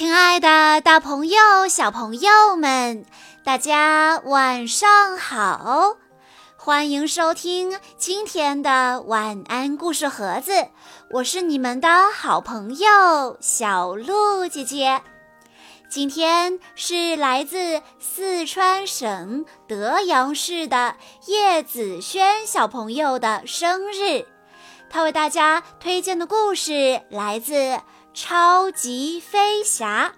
亲爱的，大朋友、小朋友们，大家晚上好！欢迎收听今天的晚安故事盒子，我是你们的好朋友小鹿姐姐。今天是来自四川省德阳市的叶子轩小朋友的生日，他为大家推荐的故事来自。超级飞侠，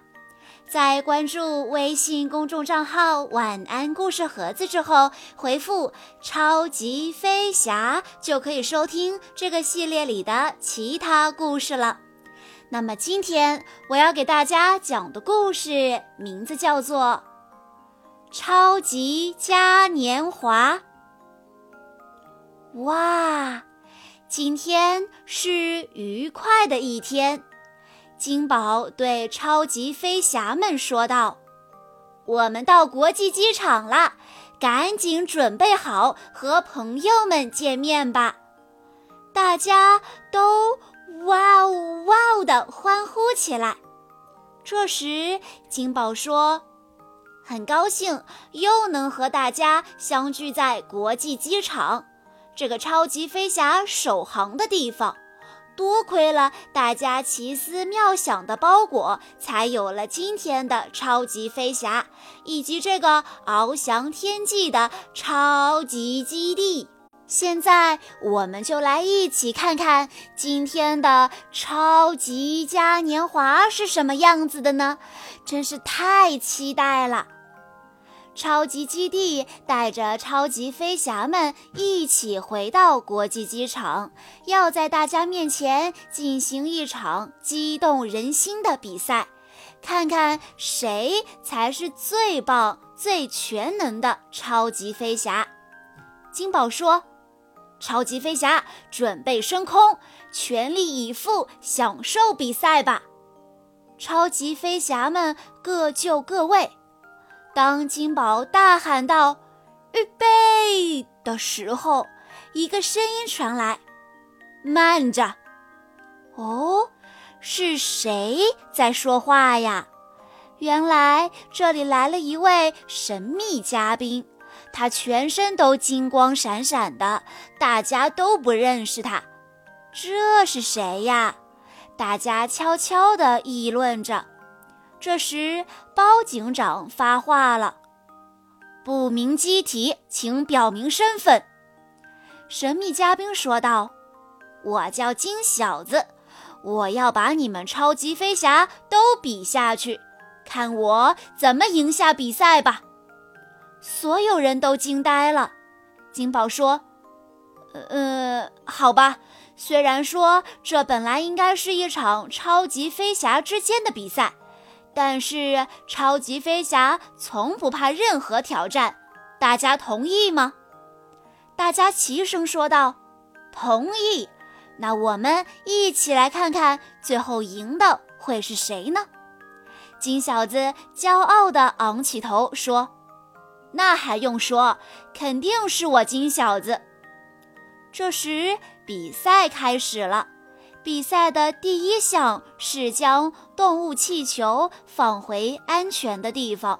在关注微信公众账号“晚安故事盒子”之后，回复“超级飞侠”就可以收听这个系列里的其他故事了。那么今天我要给大家讲的故事名字叫做《超级嘉年华》。哇，今天是愉快的一天。金宝对超级飞侠们说道：“我们到国际机场了，赶紧准备好和朋友们见面吧！”大家都哇哦哇呜地欢呼起来。这时，金宝说：“很高兴又能和大家相聚在国际机场，这个超级飞侠首航的地方。”多亏了大家奇思妙想的包裹，才有了今天的超级飞侠，以及这个翱翔天际的超级基地。现在，我们就来一起看看今天的超级嘉年华是什么样子的呢？真是太期待了！超级基地带着超级飞侠们一起回到国际机场，要在大家面前进行一场激动人心的比赛，看看谁才是最棒、最全能的超级飞侠。金宝说：“超级飞侠，准备升空，全力以赴享受比赛吧！”超级飞侠们各就各位。当金宝大喊道：“预备！”的时候，一个声音传来：“慢着！”哦，是谁在说话呀？原来这里来了一位神秘嘉宾，他全身都金光闪闪的，大家都不认识他。这是谁呀？大家悄悄地议论着。这时，包警长发话了：“不明机体，请表明身份。”神秘嘉宾说道：“我叫金小子，我要把你们超级飞侠都比下去，看我怎么赢下比赛吧！”所有人都惊呆了。金宝说：“呃，好吧，虽然说这本来应该是一场超级飞侠之间的比赛。”但是超级飞侠从不怕任何挑战，大家同意吗？大家齐声说道：“同意。”那我们一起来看看最后赢的会是谁呢？金小子骄傲地昂起头说：“那还用说，肯定是我金小子。”这时比赛开始了。比赛的第一项是将动物气球放回安全的地方。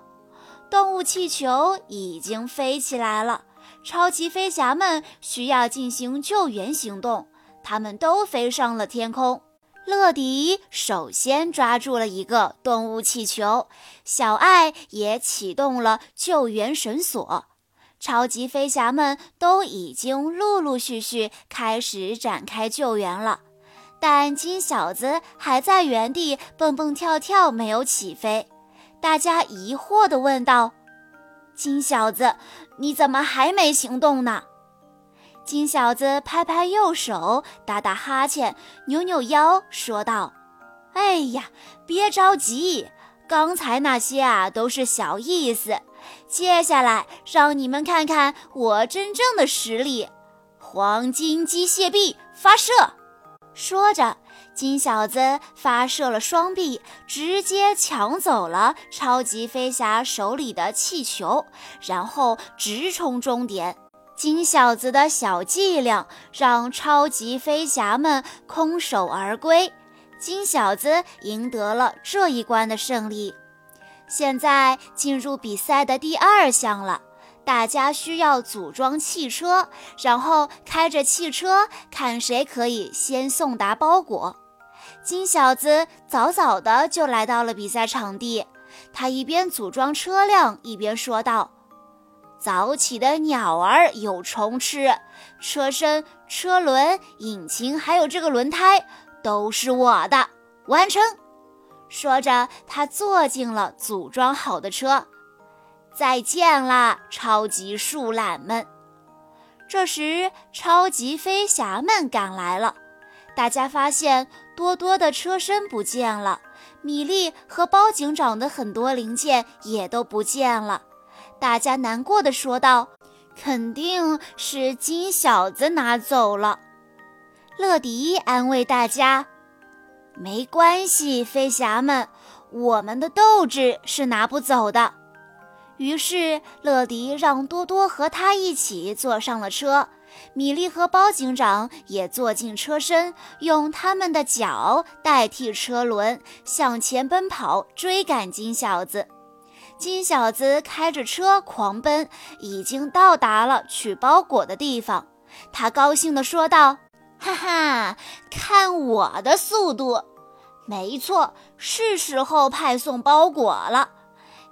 动物气球已经飞起来了，超级飞侠们需要进行救援行动。他们都飞上了天空。乐迪首先抓住了一个动物气球，小爱也启动了救援绳索。超级飞侠们都已经陆陆续续开始展开救援了。但金小子还在原地蹦蹦跳跳，没有起飞。大家疑惑地问道：“金小子，你怎么还没行动呢？”金小子拍拍右手，打打哈欠，扭扭腰，说道：“哎呀，别着急，刚才那些啊都是小意思。接下来让你们看看我真正的实力——黄金机械臂发射。”说着，金小子发射了双臂，直接抢走了超级飞侠手里的气球，然后直冲终点。金小子的小伎俩让超级飞侠们空手而归。金小子赢得了这一关的胜利。现在进入比赛的第二项了，大家需要组装汽车，然后开着汽车看谁可以先送达包裹。金小子早早的就来到了比赛场地，他一边组装车辆，一边说道。早起的鸟儿有虫吃，车身、车轮、引擎还有这个轮胎都是我的。完成。说着，他坐进了组装好的车。再见啦，超级树懒们！这时，超级飞侠们赶来了。大家发现多多的车身不见了，米莉和包警长的很多零件也都不见了。大家难过的说道：“肯定是金小子拿走了。”乐迪安慰大家：“没关系，飞侠们，我们的斗志是拿不走的。”于是，乐迪让多多和他一起坐上了车，米莉和包警长也坐进车身，用他们的脚代替车轮，向前奔跑，追赶金小子。金小子开着车狂奔，已经到达了取包裹的地方。他高兴地说道：“哈哈，看我的速度！没错，是时候派送包裹了。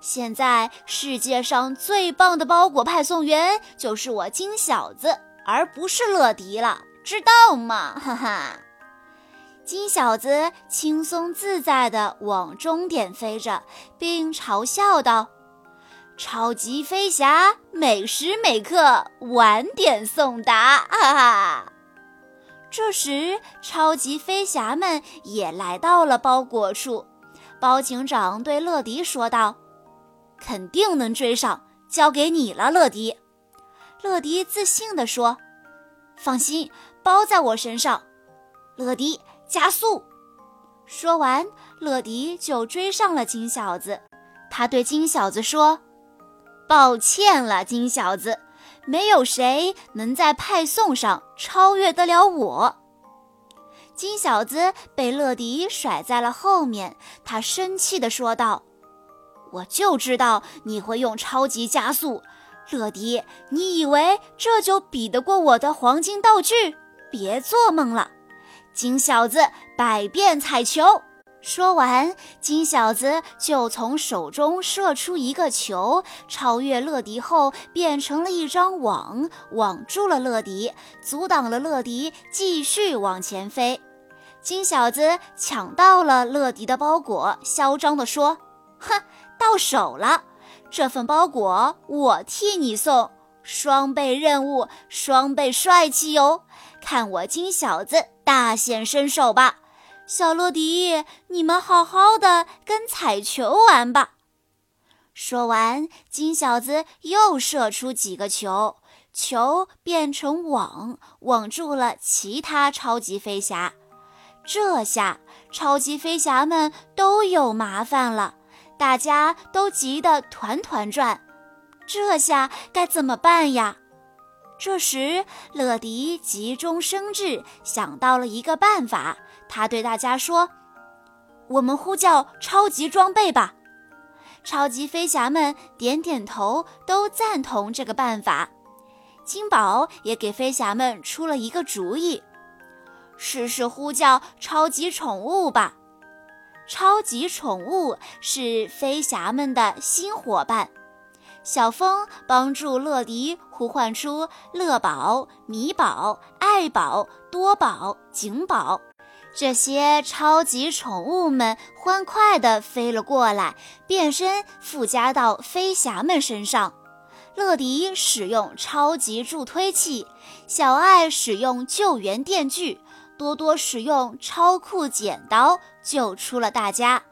现在世界上最棒的包裹派送员就是我金小子，而不是乐迪了，知道吗？哈哈。”金小子轻松自在地往终点飞着，并嘲笑道：“超级飞侠，每时每刻晚点送达！” 哈哈。这时，超级飞侠们也来到了包裹处。包警长对乐迪说道：“肯定能追上，交给你了，乐迪。”乐迪自信地说：“放心，包在我身上。”乐迪。加速！说完，乐迪就追上了金小子。他对金小子说：“抱歉了，金小子，没有谁能在派送上超越得了我。”金小子被乐迪甩在了后面，他生气地说道：“我就知道你会用超级加速，乐迪，你以为这就比得过我的黄金道具？别做梦了！”金小子百变彩球，说完，金小子就从手中射出一个球，超越乐迪后变成了一张网，网住了乐迪，阻挡了乐迪继续往前飞。金小子抢到了乐迪的包裹，嚣张地说：“哼，到手了，这份包裹我替你送，双倍任务，双倍帅气哟！看我金小子！”大显身手吧，小乐迪，你们好好的跟彩球玩吧。说完，金小子又射出几个球，球变成网，网住了其他超级飞侠。这下，超级飞侠们都有麻烦了，大家都急得团团转。这下该怎么办呀？这时，乐迪急中生智，想到了一个办法。他对大家说：“我们呼叫超级装备吧！”超级飞侠们点点头，都赞同这个办法。金宝也给飞侠们出了一个主意：“试试呼叫超级宠物吧！”超级宠物是飞侠们的新伙伴。小风帮助乐迪呼唤出乐宝、米宝、爱宝、多宝、景宝这些超级宠物们，欢快地飞了过来，变身附加到飞侠们身上。乐迪使用超级助推器，小爱使用救援电锯，多多使用超酷剪刀，救出了大家。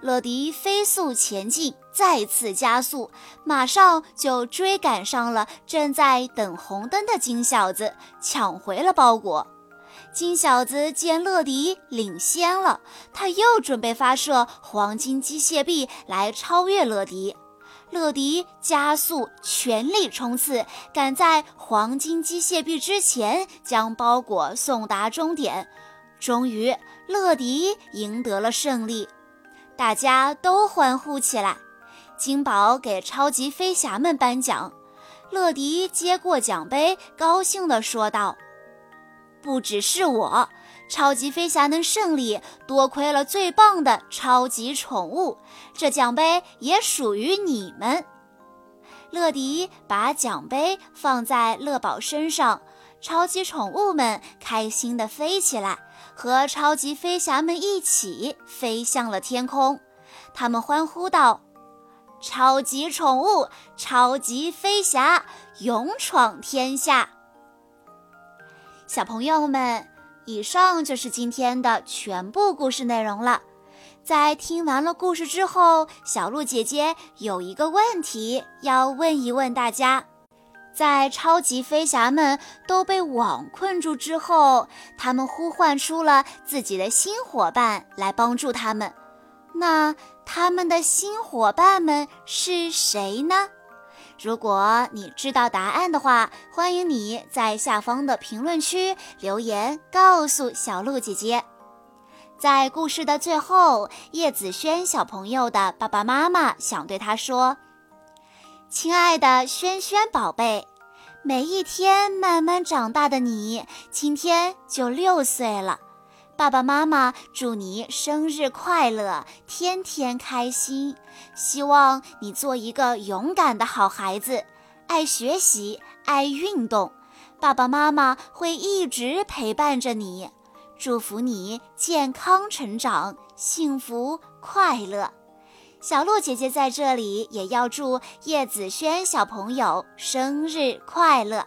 乐迪飞速前进，再次加速，马上就追赶上了正在等红灯的金小子，抢回了包裹。金小子见乐迪领先了，他又准备发射黄金机械臂来超越乐迪。乐迪加速，全力冲刺，赶在黄金机械臂之前将包裹送达终点。终于，乐迪赢得了胜利，大家都欢呼起来。金宝给超级飞侠们颁奖，乐迪接过奖杯，高兴地说道：“不只是我，超级飞侠能胜利，多亏了最棒的超级宠物，这奖杯也属于你们。”乐迪把奖杯放在乐宝身上。超级宠物们开心地飞起来，和超级飞侠们一起飞向了天空。他们欢呼道：“超级宠物，超级飞侠，勇闯天下！”小朋友们，以上就是今天的全部故事内容了。在听完了故事之后，小鹿姐姐有一个问题要问一问大家。在超级飞侠们都被网困住之后，他们呼唤出了自己的新伙伴来帮助他们。那他们的新伙伴们是谁呢？如果你知道答案的话，欢迎你在下方的评论区留言告诉小鹿姐姐。在故事的最后，叶子轩小朋友的爸爸妈妈想对他说。亲爱的轩轩宝贝，每一天慢慢长大的你，今天就六岁了。爸爸妈妈祝你生日快乐，天天开心。希望你做一个勇敢的好孩子，爱学习，爱运动。爸爸妈妈会一直陪伴着你，祝福你健康成长，幸福快乐。小鹿姐姐在这里也要祝叶子轩小朋友生日快乐。